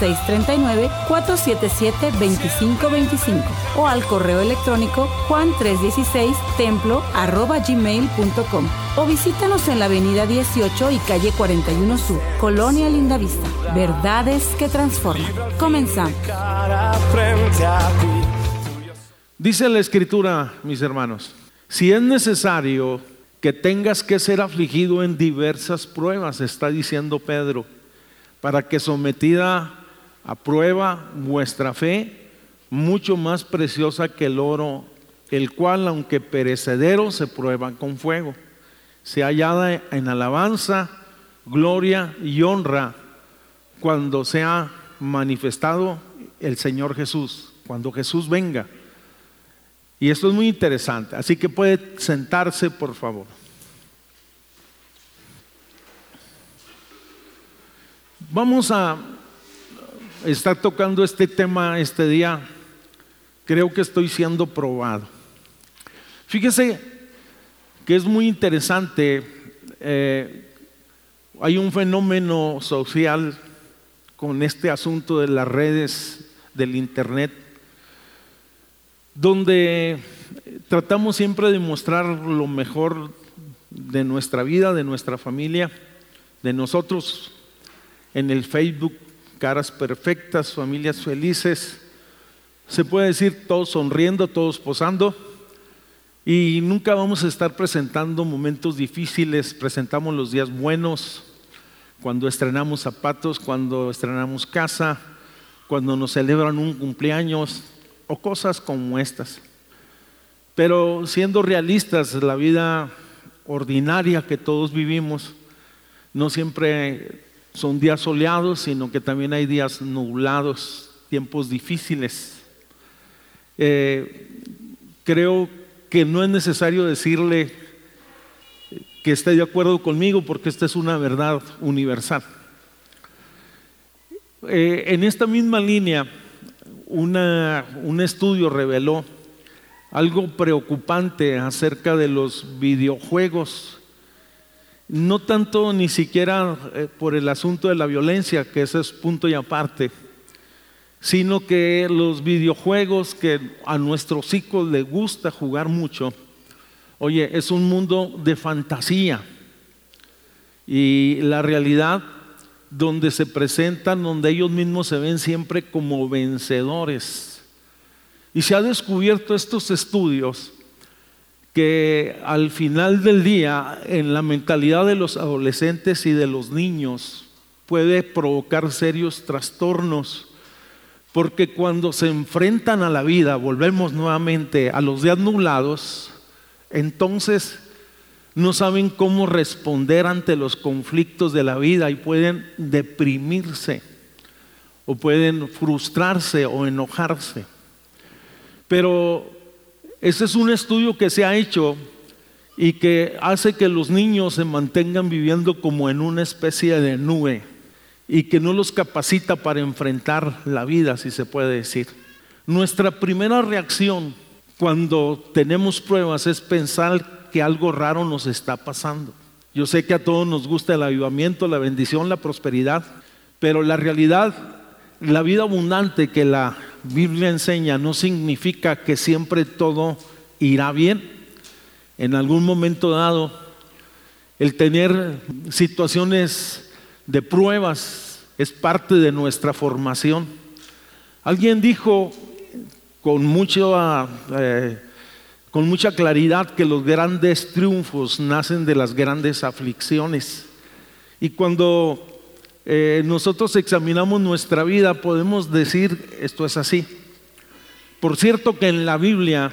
639-477-2525 o al correo electrónico juan316templo gmail.com o visítanos en la avenida 18 y calle 41 Sur, Colonia Lindavista. Verdades que transforman. Comenzamos. Dice la escritura, mis hermanos, si es necesario que tengas que ser afligido en diversas pruebas, está diciendo Pedro, para que sometida a prueba vuestra fe, mucho más preciosa que el oro, el cual, aunque perecedero, se prueba con fuego, se hallada en alabanza, gloria y honra cuando sea manifestado el Señor Jesús, cuando Jesús venga. Y esto es muy interesante, así que puede sentarse, por favor. Vamos a estar tocando este tema este día, creo que estoy siendo probado. Fíjese que es muy interesante, eh, hay un fenómeno social con este asunto de las redes, del Internet, donde tratamos siempre de mostrar lo mejor de nuestra vida, de nuestra familia, de nosotros en el Facebook, caras perfectas, familias felices, se puede decir todos sonriendo, todos posando, y nunca vamos a estar presentando momentos difíciles, presentamos los días buenos, cuando estrenamos zapatos, cuando estrenamos casa, cuando nos celebran un cumpleaños o cosas como estas. Pero siendo realistas, la vida ordinaria que todos vivimos no siempre son días soleados, sino que también hay días nublados, tiempos difíciles. Eh, creo que no es necesario decirle que esté de acuerdo conmigo porque esta es una verdad universal. Eh, en esta misma línea, un estudio reveló algo preocupante acerca de los videojuegos no tanto ni siquiera eh, por el asunto de la violencia, que ese es punto y aparte, sino que los videojuegos que a nuestros hijos les gusta jugar mucho, oye, es un mundo de fantasía y la realidad donde se presentan, donde ellos mismos se ven siempre como vencedores. Y se ha descubierto estos estudios que al final del día en la mentalidad de los adolescentes y de los niños puede provocar serios trastornos, porque cuando se enfrentan a la vida, volvemos nuevamente a los días nublados, entonces no saben cómo responder ante los conflictos de la vida y pueden deprimirse o pueden frustrarse o enojarse. Pero ese es un estudio que se ha hecho y que hace que los niños se mantengan viviendo como en una especie de nube y que no los capacita para enfrentar la vida, si se puede decir. Nuestra primera reacción cuando tenemos pruebas es pensar que algo raro nos está pasando. Yo sé que a todos nos gusta el avivamiento, la bendición, la prosperidad, pero la realidad, la vida abundante que la Biblia enseña no significa que siempre todo irá bien. En algún momento dado, el tener situaciones de pruebas es parte de nuestra formación. Alguien dijo con, mucho, eh, con mucha claridad que los grandes triunfos nacen de las grandes aflicciones. Y cuando eh, nosotros examinamos nuestra vida, podemos decir esto es así. Por cierto que en la Biblia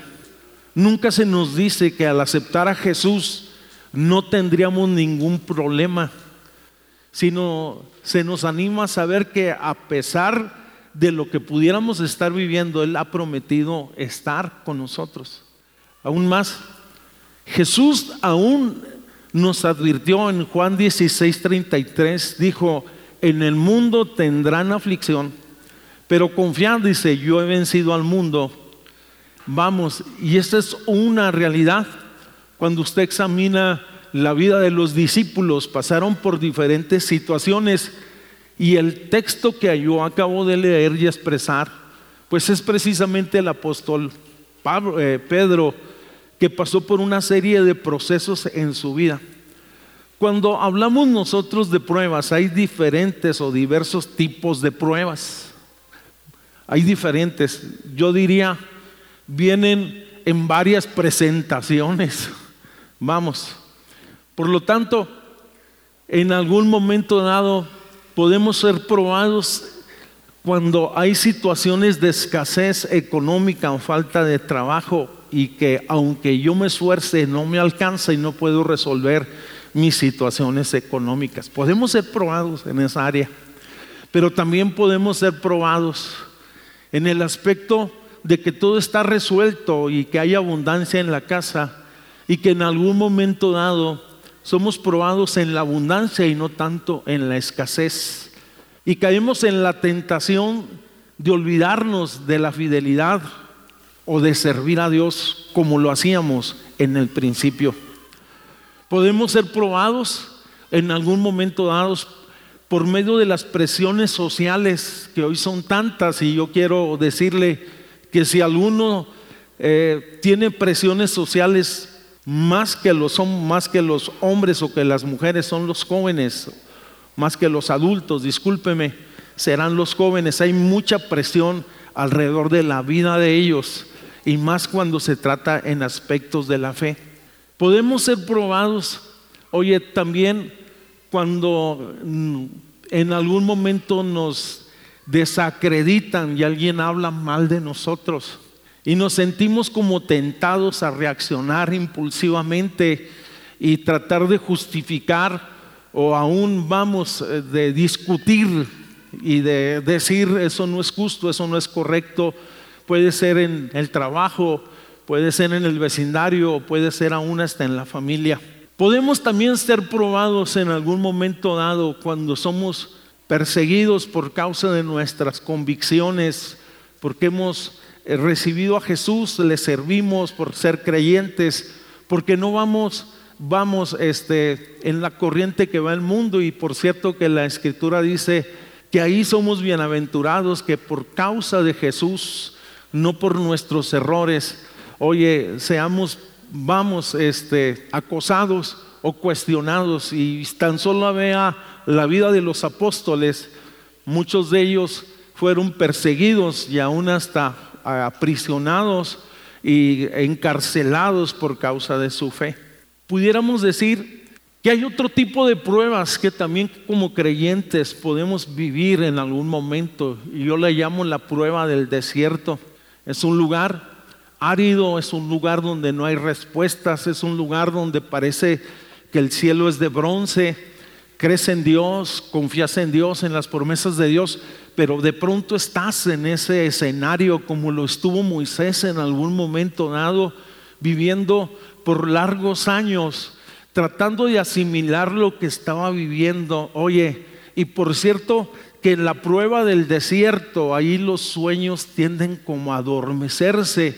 nunca se nos dice que al aceptar a Jesús no tendríamos ningún problema, sino se nos anima a saber que a pesar de lo que pudiéramos estar viviendo, Él ha prometido estar con nosotros. Aún más, Jesús aún nos advirtió en Juan 16, 33, dijo, en el mundo tendrán aflicción, Pero confiar, dice, yo he vencido al mundo. Vamos, y esta es una realidad. Cuando usted examina la vida de los discípulos, pasaron por diferentes situaciones y el texto que yo acabo de leer y expresar, pues es precisamente el apóstol eh, Pedro que pasó por una serie de procesos en su vida. Cuando hablamos nosotros de pruebas, hay diferentes o diversos tipos de pruebas. Hay diferentes, yo diría, vienen en varias presentaciones. Vamos. Por lo tanto, en algún momento dado podemos ser probados cuando hay situaciones de escasez económica o falta de trabajo y que aunque yo me esfuerce no me alcanza y no puedo resolver mis situaciones económicas. Podemos ser probados en esa área, pero también podemos ser probados en el aspecto de que todo está resuelto y que hay abundancia en la casa y que en algún momento dado somos probados en la abundancia y no tanto en la escasez. Y caemos en la tentación de olvidarnos de la fidelidad o de servir a Dios como lo hacíamos en el principio. Podemos ser probados en algún momento dados por medio de las presiones sociales que hoy son tantas y yo quiero decirle que si alguno eh, tiene presiones sociales más que los más que los hombres o que las mujeres son los jóvenes, más que los adultos, discúlpeme, serán los jóvenes. Hay mucha presión alrededor de la vida de ellos y más cuando se trata en aspectos de la fe. Podemos ser probados, oye, también cuando mm, en algún momento nos desacreditan y alguien habla mal de nosotros y nos sentimos como tentados a reaccionar impulsivamente y tratar de justificar o aún vamos eh, de discutir y de decir eso no es justo, eso no es correcto, puede ser en el trabajo, puede ser en el vecindario, puede ser aún hasta en la familia. Podemos también ser probados en algún momento dado cuando somos perseguidos por causa de nuestras convicciones, porque hemos eh, recibido a Jesús, le servimos por ser creyentes, porque no vamos vamos este, en la corriente que va el mundo y por cierto que la escritura dice que ahí somos bienaventurados que por causa de Jesús, no por nuestros errores, oye, seamos vamos este, acosados o cuestionados y tan solo vea la vida de los apóstoles, muchos de ellos fueron perseguidos y aún hasta aprisionados y encarcelados por causa de su fe. Pudiéramos decir que hay otro tipo de pruebas que también como creyentes podemos vivir en algún momento, yo le llamo la prueba del desierto. Es un lugar árido, es un lugar donde no hay respuestas, es un lugar donde parece que el cielo es de bronce, crees en Dios, confías en Dios, en las promesas de Dios, pero de pronto estás en ese escenario como lo estuvo Moisés en algún momento dado, viviendo por largos años, tratando de asimilar lo que estaba viviendo. Oye, y por cierto, que en la prueba del desierto, ahí los sueños tienden como a adormecerse,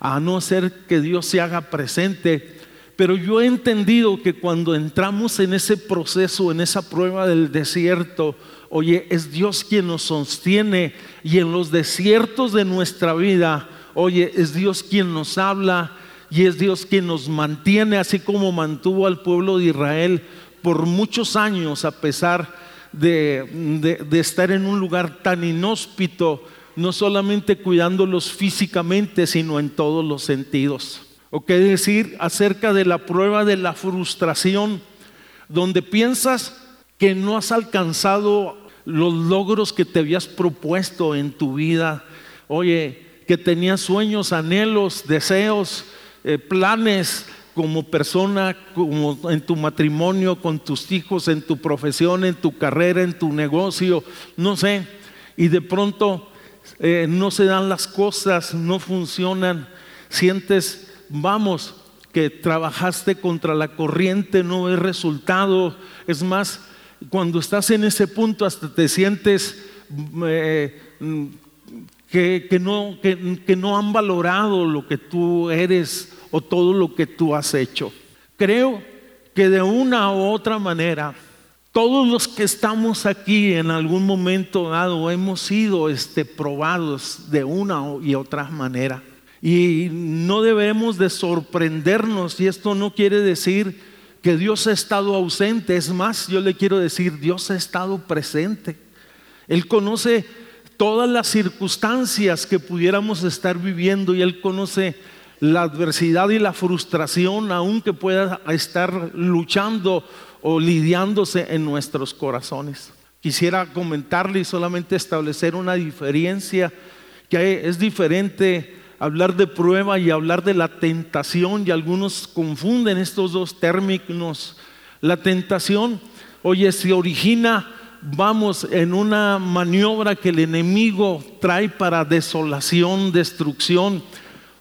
a no ser que Dios se haga presente. Pero yo he entendido que cuando entramos en ese proceso, en esa prueba del desierto, oye, es Dios quien nos sostiene y en los desiertos de nuestra vida, oye, es Dios quien nos habla y es Dios quien nos mantiene, así como mantuvo al pueblo de Israel por muchos años, a pesar de, de estar en un lugar tan inhóspito, no solamente cuidándolos físicamente, sino en todos los sentidos. O qué decir acerca de la prueba de la frustración, donde piensas que no has alcanzado los logros que te habías propuesto en tu vida. Oye, que tenías sueños, anhelos, deseos, eh, planes como persona, como en tu matrimonio, con tus hijos, en tu profesión, en tu carrera, en tu negocio, no sé. Y de pronto eh, no se dan las cosas, no funcionan, sientes vamos, que trabajaste contra la corriente, no es resultado. Es más, cuando estás en ese punto hasta te sientes mm, eh, mm, que, no, que no han valorado lo que tú eres o todo lo que tú has hecho. Creo que de una u otra manera, todos los que estamos aquí en algún momento dado hemos sido este, probados de una y otra manera. Y no debemos de sorprendernos, y esto no quiere decir que Dios ha estado ausente, es más, yo le quiero decir, Dios ha estado presente. Él conoce todas las circunstancias que pudiéramos estar viviendo y Él conoce la adversidad y la frustración aunque pueda estar luchando o lidiándose en nuestros corazones. Quisiera comentarle y solamente establecer una diferencia, que es diferente hablar de prueba y hablar de la tentación, y algunos confunden estos dos términos. La tentación, oye, se origina, vamos, en una maniobra que el enemigo trae para desolación, destrucción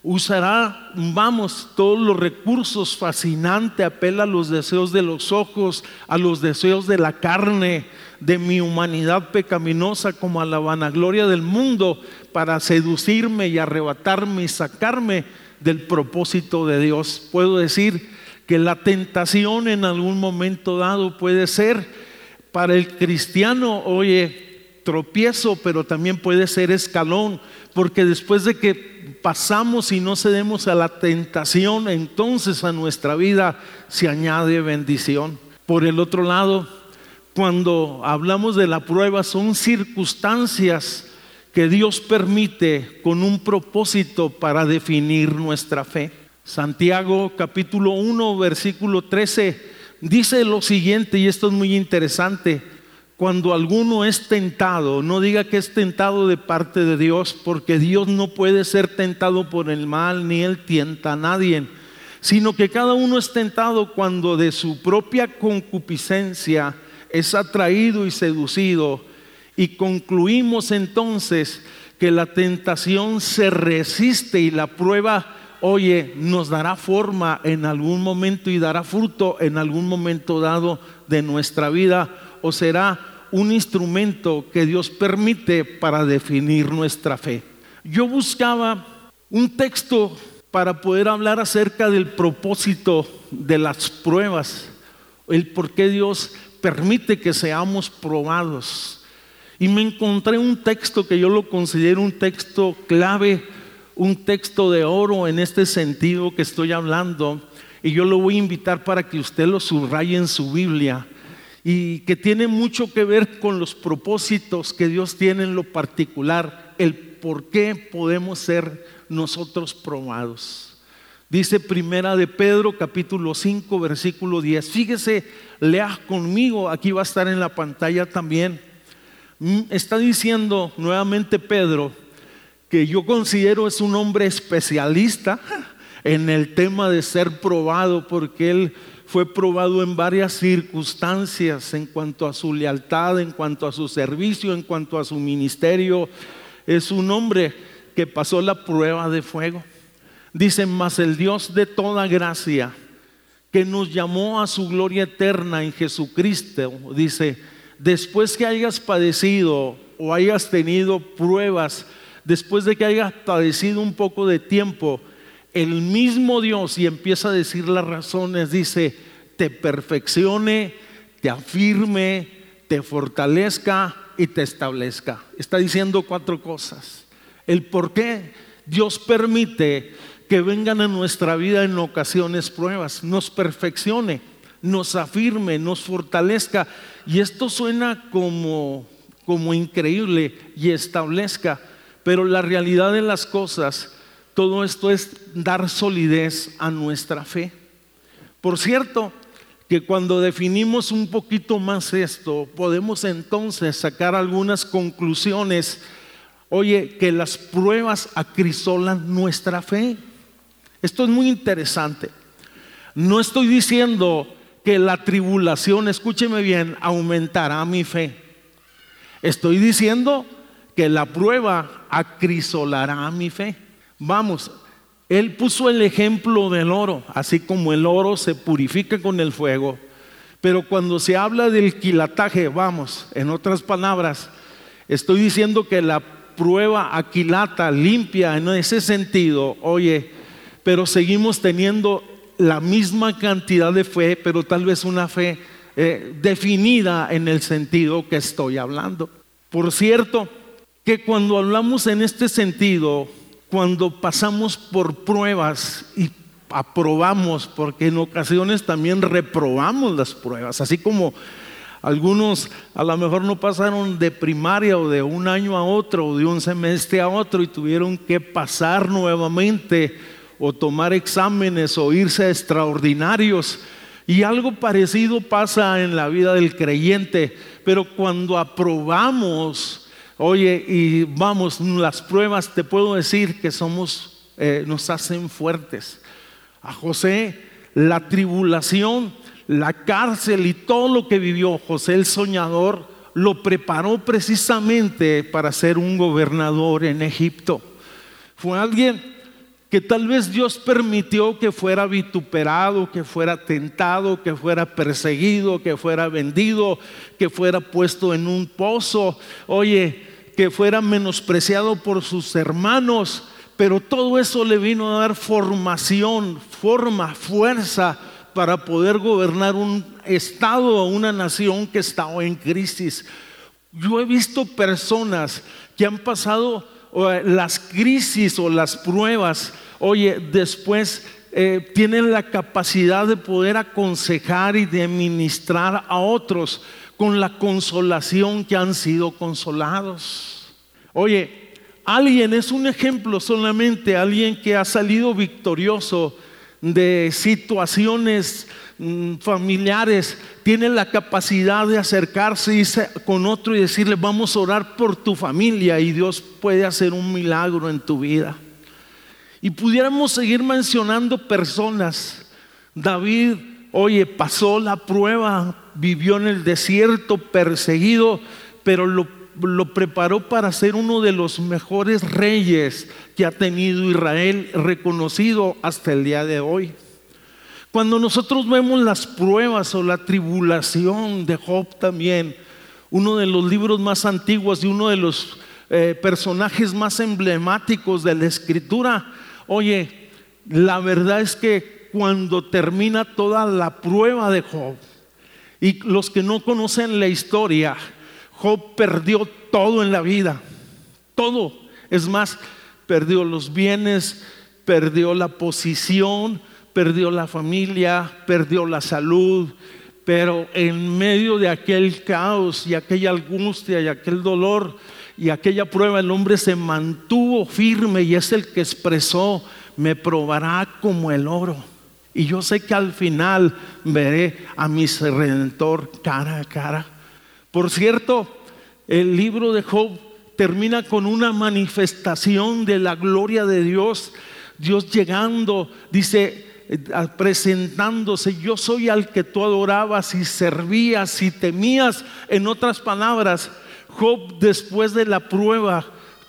usará, vamos, todos los recursos fascinantes, apela a los deseos de los ojos, a los deseos de la carne, de mi humanidad pecaminosa, como a la vanagloria del mundo, para seducirme y arrebatarme y sacarme del propósito de Dios. Puedo decir que la tentación en algún momento dado puede ser para el cristiano, oye, tropiezo, pero también puede ser escalón, porque después de que pasamos y no cedemos a la tentación, entonces a nuestra vida se añade bendición. Por el otro lado, cuando hablamos de la prueba, son circunstancias que Dios permite con un propósito para definir nuestra fe. Santiago capítulo 1, versículo 13 dice lo siguiente, y esto es muy interesante cuando alguno es tentado, no diga que es tentado de parte de Dios, porque Dios no puede ser tentado por el mal, ni Él tienta a nadie, sino que cada uno es tentado cuando de su propia concupiscencia es atraído y seducido. Y concluimos entonces que la tentación se resiste y la prueba, oye, nos dará forma en algún momento y dará fruto en algún momento dado de nuestra vida será un instrumento que Dios permite para definir nuestra fe. Yo buscaba un texto para poder hablar acerca del propósito de las pruebas, el por qué Dios permite que seamos probados. Y me encontré un texto que yo lo considero un texto clave, un texto de oro en este sentido que estoy hablando. Y yo lo voy a invitar para que usted lo subraye en su Biblia y que tiene mucho que ver con los propósitos que Dios tiene en lo particular, el por qué podemos ser nosotros probados. Dice Primera de Pedro capítulo 5 versículo 10. Fíjese, lea conmigo, aquí va a estar en la pantalla también. Mm, está diciendo nuevamente Pedro que yo considero es un hombre especialista en el tema de ser probado porque él fue probado en varias circunstancias en cuanto a su lealtad, en cuanto a su servicio, en cuanto a su ministerio. Es un hombre que pasó la prueba de fuego. Dice, mas el Dios de toda gracia, que nos llamó a su gloria eterna en Jesucristo, dice, después que hayas padecido o hayas tenido pruebas, después de que hayas padecido un poco de tiempo, el mismo Dios, y empieza a decir las razones, dice, te perfeccione, te afirme, te fortalezca y te establezca. Está diciendo cuatro cosas. El por qué Dios permite que vengan a nuestra vida en ocasiones pruebas, nos perfeccione, nos afirme, nos fortalezca. Y esto suena como, como increíble y establezca, pero la realidad de las cosas todo esto es dar solidez a nuestra fe. Por cierto, que cuando definimos un poquito más esto, podemos entonces sacar algunas conclusiones. Oye, que las pruebas acrisolan nuestra fe. Esto es muy interesante. No estoy diciendo que la tribulación, escúcheme bien, aumentará mi fe. Estoy diciendo que la prueba acrisolará mi fe. Vamos, él puso el ejemplo del oro, así como el oro se purifica con el fuego. Pero cuando se habla del quilataje, vamos, en otras palabras, estoy diciendo que la prueba aquilata, limpia en ese sentido, oye, pero seguimos teniendo la misma cantidad de fe, pero tal vez una fe eh, definida en el sentido que estoy hablando. Por cierto, que cuando hablamos en este sentido, cuando pasamos por pruebas y aprobamos, porque en ocasiones también reprobamos las pruebas, así como algunos a lo mejor no pasaron de primaria o de un año a otro o de un semestre a otro y tuvieron que pasar nuevamente o tomar exámenes o irse a extraordinarios. Y algo parecido pasa en la vida del creyente, pero cuando aprobamos, oye, y vamos, las pruebas, te puedo decir que somos, eh, nos hacen fuertes. A José, la tribulación, la cárcel y todo lo que vivió José el soñador, lo preparó precisamente para ser un gobernador en Egipto. Fue alguien que tal vez Dios permitió que fuera vituperado, que fuera tentado, que fuera perseguido, que fuera vendido, que fuera puesto en un pozo, oye, que fuera menospreciado por sus hermanos, pero todo eso le vino a dar formación, forma, fuerza para poder gobernar un estado o una nación que estaba en crisis. Yo he visto personas que han pasado las crisis o las pruebas, oye, después eh, tienen la capacidad de poder aconsejar y de ministrar a otros con la consolación que han sido consolados. Oye, alguien es un ejemplo solamente, alguien que ha salido victorioso de situaciones familiares tiene la capacidad de acercarse con otro y decirle, vamos a orar por tu familia y Dios puede hacer un milagro en tu vida. Y pudiéramos seguir mencionando personas. David, oye, pasó la prueba, vivió en el desierto, perseguido, pero lo, lo preparó para ser uno de los mejores reyes que ha tenido Israel, reconocido hasta el día de hoy. Cuando nosotros vemos las pruebas o la tribulación de Job también, uno de los libros más antiguos y uno de los eh, personajes más emblemáticos de la escritura, oye, la verdad es que cuando termina toda la prueba de Job, y los que no conocen la historia, Job perdió todo en la vida, todo. Es más, perdió los bienes, perdió la posición, perdió la familia, perdió la salud, pero en medio de aquel caos y aquella angustia y aquel dolor y aquella prueba, el hombre se mantuvo firme y es el que expresó, me probará como el oro. Y yo sé que al final veré a mi redentor cara a cara. Por cierto, el libro de Job termina con una manifestación de la gloria de Dios. Dios llegando, dice, presentándose, yo soy al que tú adorabas y servías y temías. En otras palabras, Job después de la prueba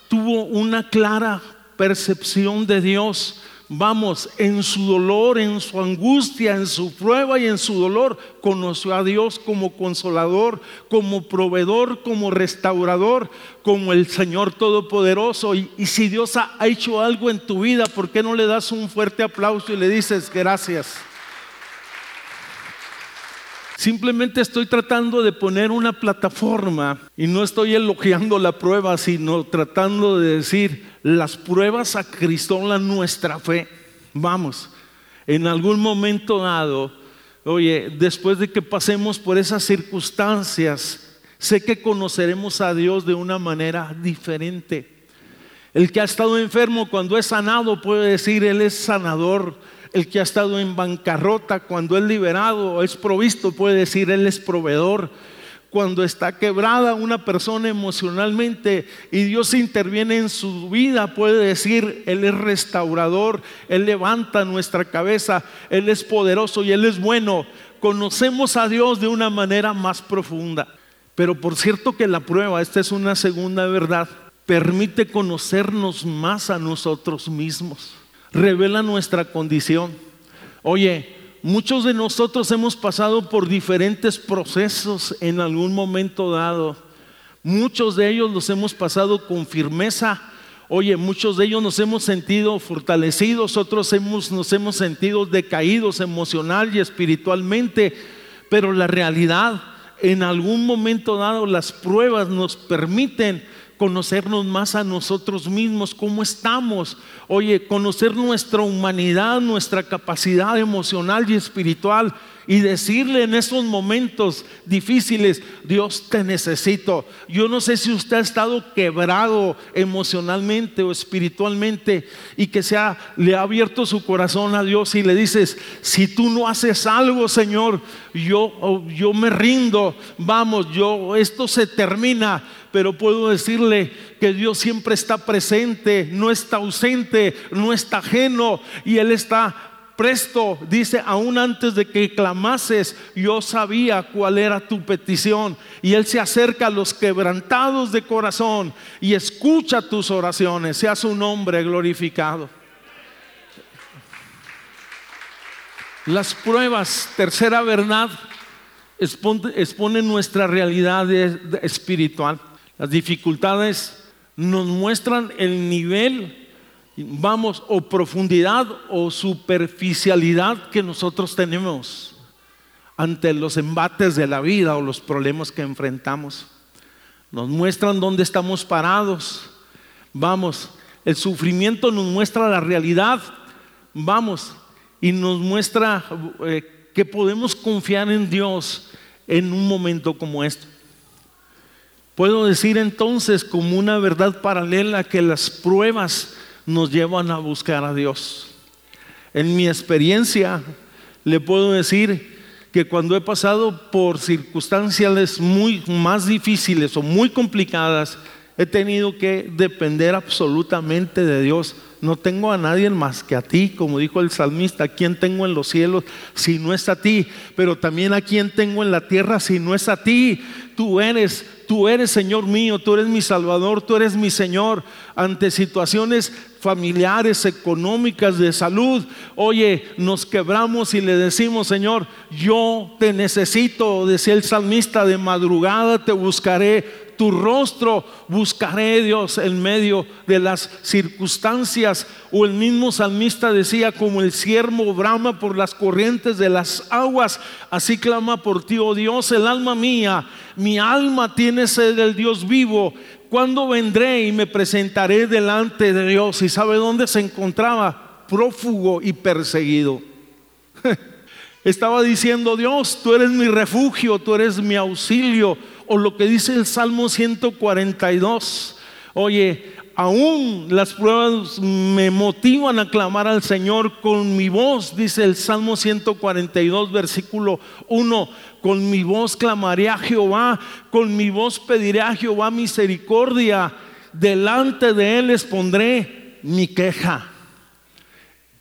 tuvo una clara percepción de Dios vamos, en su dolor, en su angustia, en su prueba y en su dolor, conoció a Dios como consolador, como proveedor, como restaurador, como el Señor Todopoderoso. Y, si Dios ha hecho algo en tu vida, ¿por qué no le das un fuerte aplauso y le dices gracias? Simplemente estoy tratando de poner una plataforma y no estoy elogiando la prueba, sino tratando de decir, las pruebas acristolan nuestra fe. Vamos, en algún momento dado, oye, después de que pasemos por esas circunstancias, sé que conoceremos a Dios de una manera diferente. El que ha estado enfermo cuando es sanado puede decir, Él es sanador el que ha estado en bancarrota, cuando es liberado o es provisto, puede decir, Él es proveedor. Cuando está quebrada una persona emocionalmente y Dios interviene en su vida, puede decir, Él es restaurador, Él levanta nuestra cabeza, Él es poderoso y Él es bueno. Conocemos a Dios de una manera más profunda. Pero por cierto que la prueba, esta es una segunda verdad, permite conocernos más a nosotros mismos revela nuestra condición. Oye, muchos de nosotros hemos pasado por diferentes procesos en algún momento dado. Muchos de ellos los hemos pasado con firmeza. Oye, muchos de ellos nos hemos sentido fortalecidos, otros hemos, nos hemos sentido decaídos emocional y espiritualmente, pero la realidad, en algún momento dado, las pruebas nos permiten conocernos más a nosotros mismos, cómo estamos. Oye, conocer nuestra humanidad, nuestra capacidad emocional y espiritual y decirle en esos momentos difíciles, Dios te necesito. Yo no sé si usted ha estado quebrado emocionalmente o espiritualmente y que se ha, le ha abierto su corazón a Dios y le dices, si tú no haces algo, Señor, yo, yo me rindo, vamos, yo, esto se termina pero puedo decirle que Dios siempre está presente, no está ausente, no está ajeno y Él está presto, dice, aún antes de que clamases, yo sabía cuál era tu petición. Y Él se acerca a los quebrantados de corazón y escucha tus oraciones, sea su nombre glorificado. Las pruebas, tercera verdad, exponen nuestra realidad espiritual. Las dificultades nos muestran el nivel vamos, o profundidad o superficialidad que nosotros tenemos ante los embates de la vida o los problemas que enfrentamos. Nos muestran dónde estamos parados. Vamos, el sufrimiento nos muestra la realidad. Vamos, y nos muestra eh, que podemos confiar en Dios en un momento como este. Puedo decir entonces como una verdad paralela que las pruebas nos llevan a buscar a Dios. En mi experiencia le puedo decir que cuando he pasado por circunstancias muy más difíciles o muy complicadas, he tenido que depender absolutamente de Dios. No tengo a nadie más que a ti, como dijo el salmista, ¿a quién tengo en los cielos si no es a ti? Pero también a quién tengo en la tierra si no es a ti. Tú eres tú eres Señor mío, tú eres mi Salvador, tú eres mi Señor ante situaciones familiares, económicas, de salud. Oye, nos quebramos y le decimos, Señor, yo te necesito, decía el salmista, de madrugada te buscaré tu rostro buscaré, Dios, en medio de las circunstancias. O el mismo salmista decía, como el siervo brama por las corrientes de las aguas, así clama por ti, oh Dios, el alma mía, mi alma tiene sed del Dios vivo. ¿Cuándo vendré y me presentaré delante de Dios? ¿Y sabe dónde se encontraba? Prófugo y perseguido. Estaba diciendo, Dios, tú eres mi refugio, tú eres mi auxilio o lo que dice el Salmo 142. Oye, aún las pruebas me motivan a clamar al Señor con mi voz, dice el Salmo 142, versículo 1, con mi voz clamaré a Jehová, con mi voz pediré a Jehová misericordia, delante de Él les pondré mi queja.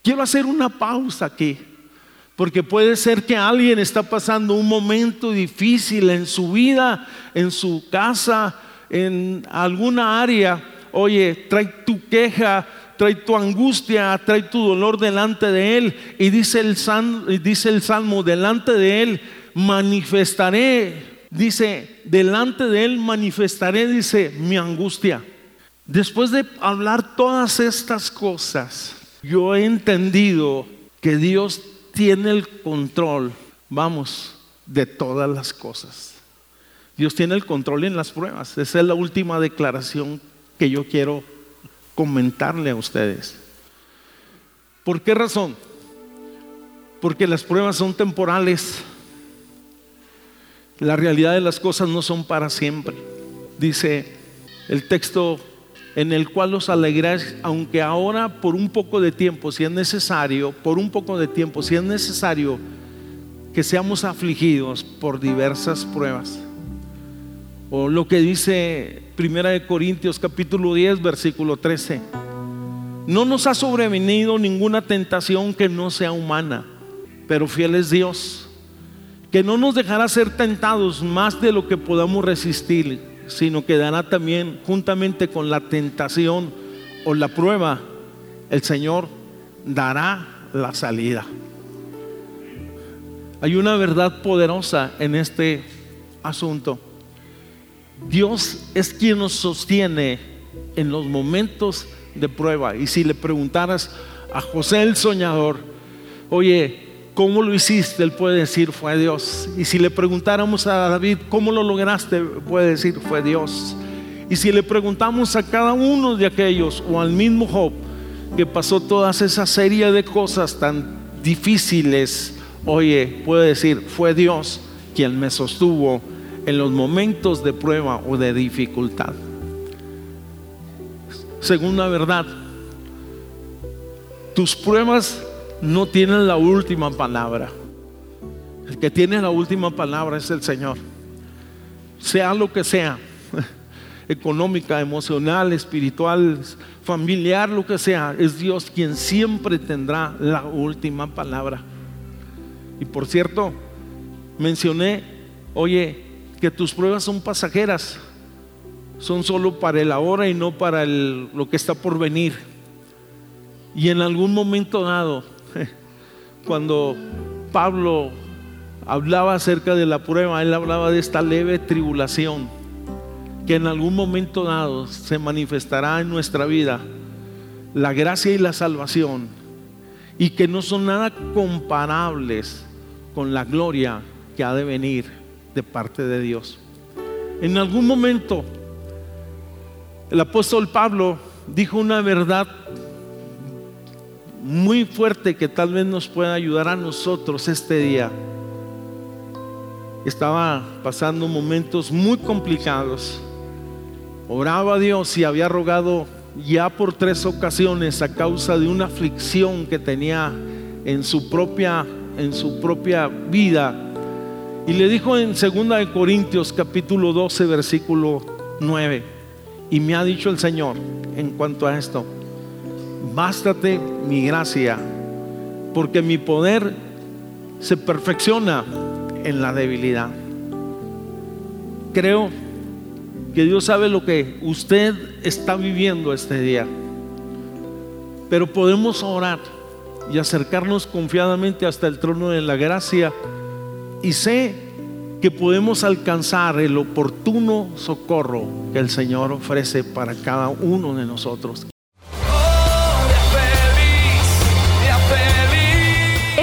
Quiero hacer una pausa aquí. Porque puede ser que alguien está pasando un momento difícil en su vida, en su casa, en alguna área. Oye, trae tu queja, trae tu angustia, trae tu dolor delante de Él. Y dice el, dice el Salmo, delante de Él manifestaré, dice, delante de Él manifestaré, dice, mi angustia. Después de hablar todas estas cosas, yo he entendido que Dios tiene el control, vamos, de todas las cosas. Dios tiene el control en las pruebas. Esa es la última declaración que yo quiero comentarle a ustedes. ¿Por qué razón? Porque las pruebas son temporales. La realidad de las cosas no son para siempre. Dice el texto en el cual os alegráis, aunque ahora por un poco de tiempo, si es necesario, por un poco de tiempo, si es necesario, que seamos afligidos por diversas pruebas. O lo que dice Primera de Corintios capítulo 10, versículo 13. No nos ha sobrevenido ninguna tentación que no sea humana, pero fiel es Dios, que no nos dejará ser tentados más de lo que podamos resistir sino que dará también juntamente con la tentación o la prueba, el Señor dará la salida. Hay una verdad poderosa en este asunto. Dios es quien nos sostiene en los momentos de prueba. Y si le preguntaras a José el soñador, oye, ¿cómo lo hiciste? Él puede decir, fue Dios. Y si le preguntáramos a David, ¿cómo lo lograste? Puede decir, fue Dios. Y si le preguntamos a cada uno de aquellos o al mismo Job, que pasó todas esa serie de cosas tan difíciles, oye, puede decir, fue Dios quien me sostuvo en los momentos de prueba o de dificultad. Segunda verdad, tus pruebas no tienen la última palabra. El que tiene la última palabra es el Señor. Sea lo que sea, económica, emocional, espiritual, familiar, lo que sea, es Dios quien siempre tendrá la última palabra. Y por cierto, mencioné, oye, que tus pruebas son pasajeras, son solo para el ahora y no para lo que está por venir. Y en algún momento dado, cuando Pablo hablaba acerca de la prueba, él hablaba de esta leve tribulación que en algún momento dado se manifestará en nuestra vida la gracia y la salvación y que no son nada comparables con la gloria que ha de venir de parte de Dios. En algún momento el apóstol Pablo dijo una verdad muy fuerte que tal vez nos pueda ayudar a nosotros este día. Estaba pasando momentos muy complicados oraba a Dios y había rogado ya por tres ocasiones a causa de una aflicción que tenía en su propia, en su propia vida. Y le dijo en 2 de Corintios capítulo 12 versículo 9, y me ha dicho el Señor en cuanto a esto, bástate mi gracia, porque mi poder se perfecciona en la debilidad. Creo que Dios sabe lo que usted está viviendo este día. Pero podemos orar y acercarnos confiadamente hasta el trono de la gracia y sé que podemos alcanzar el oportuno socorro que el Señor ofrece para cada uno de nosotros.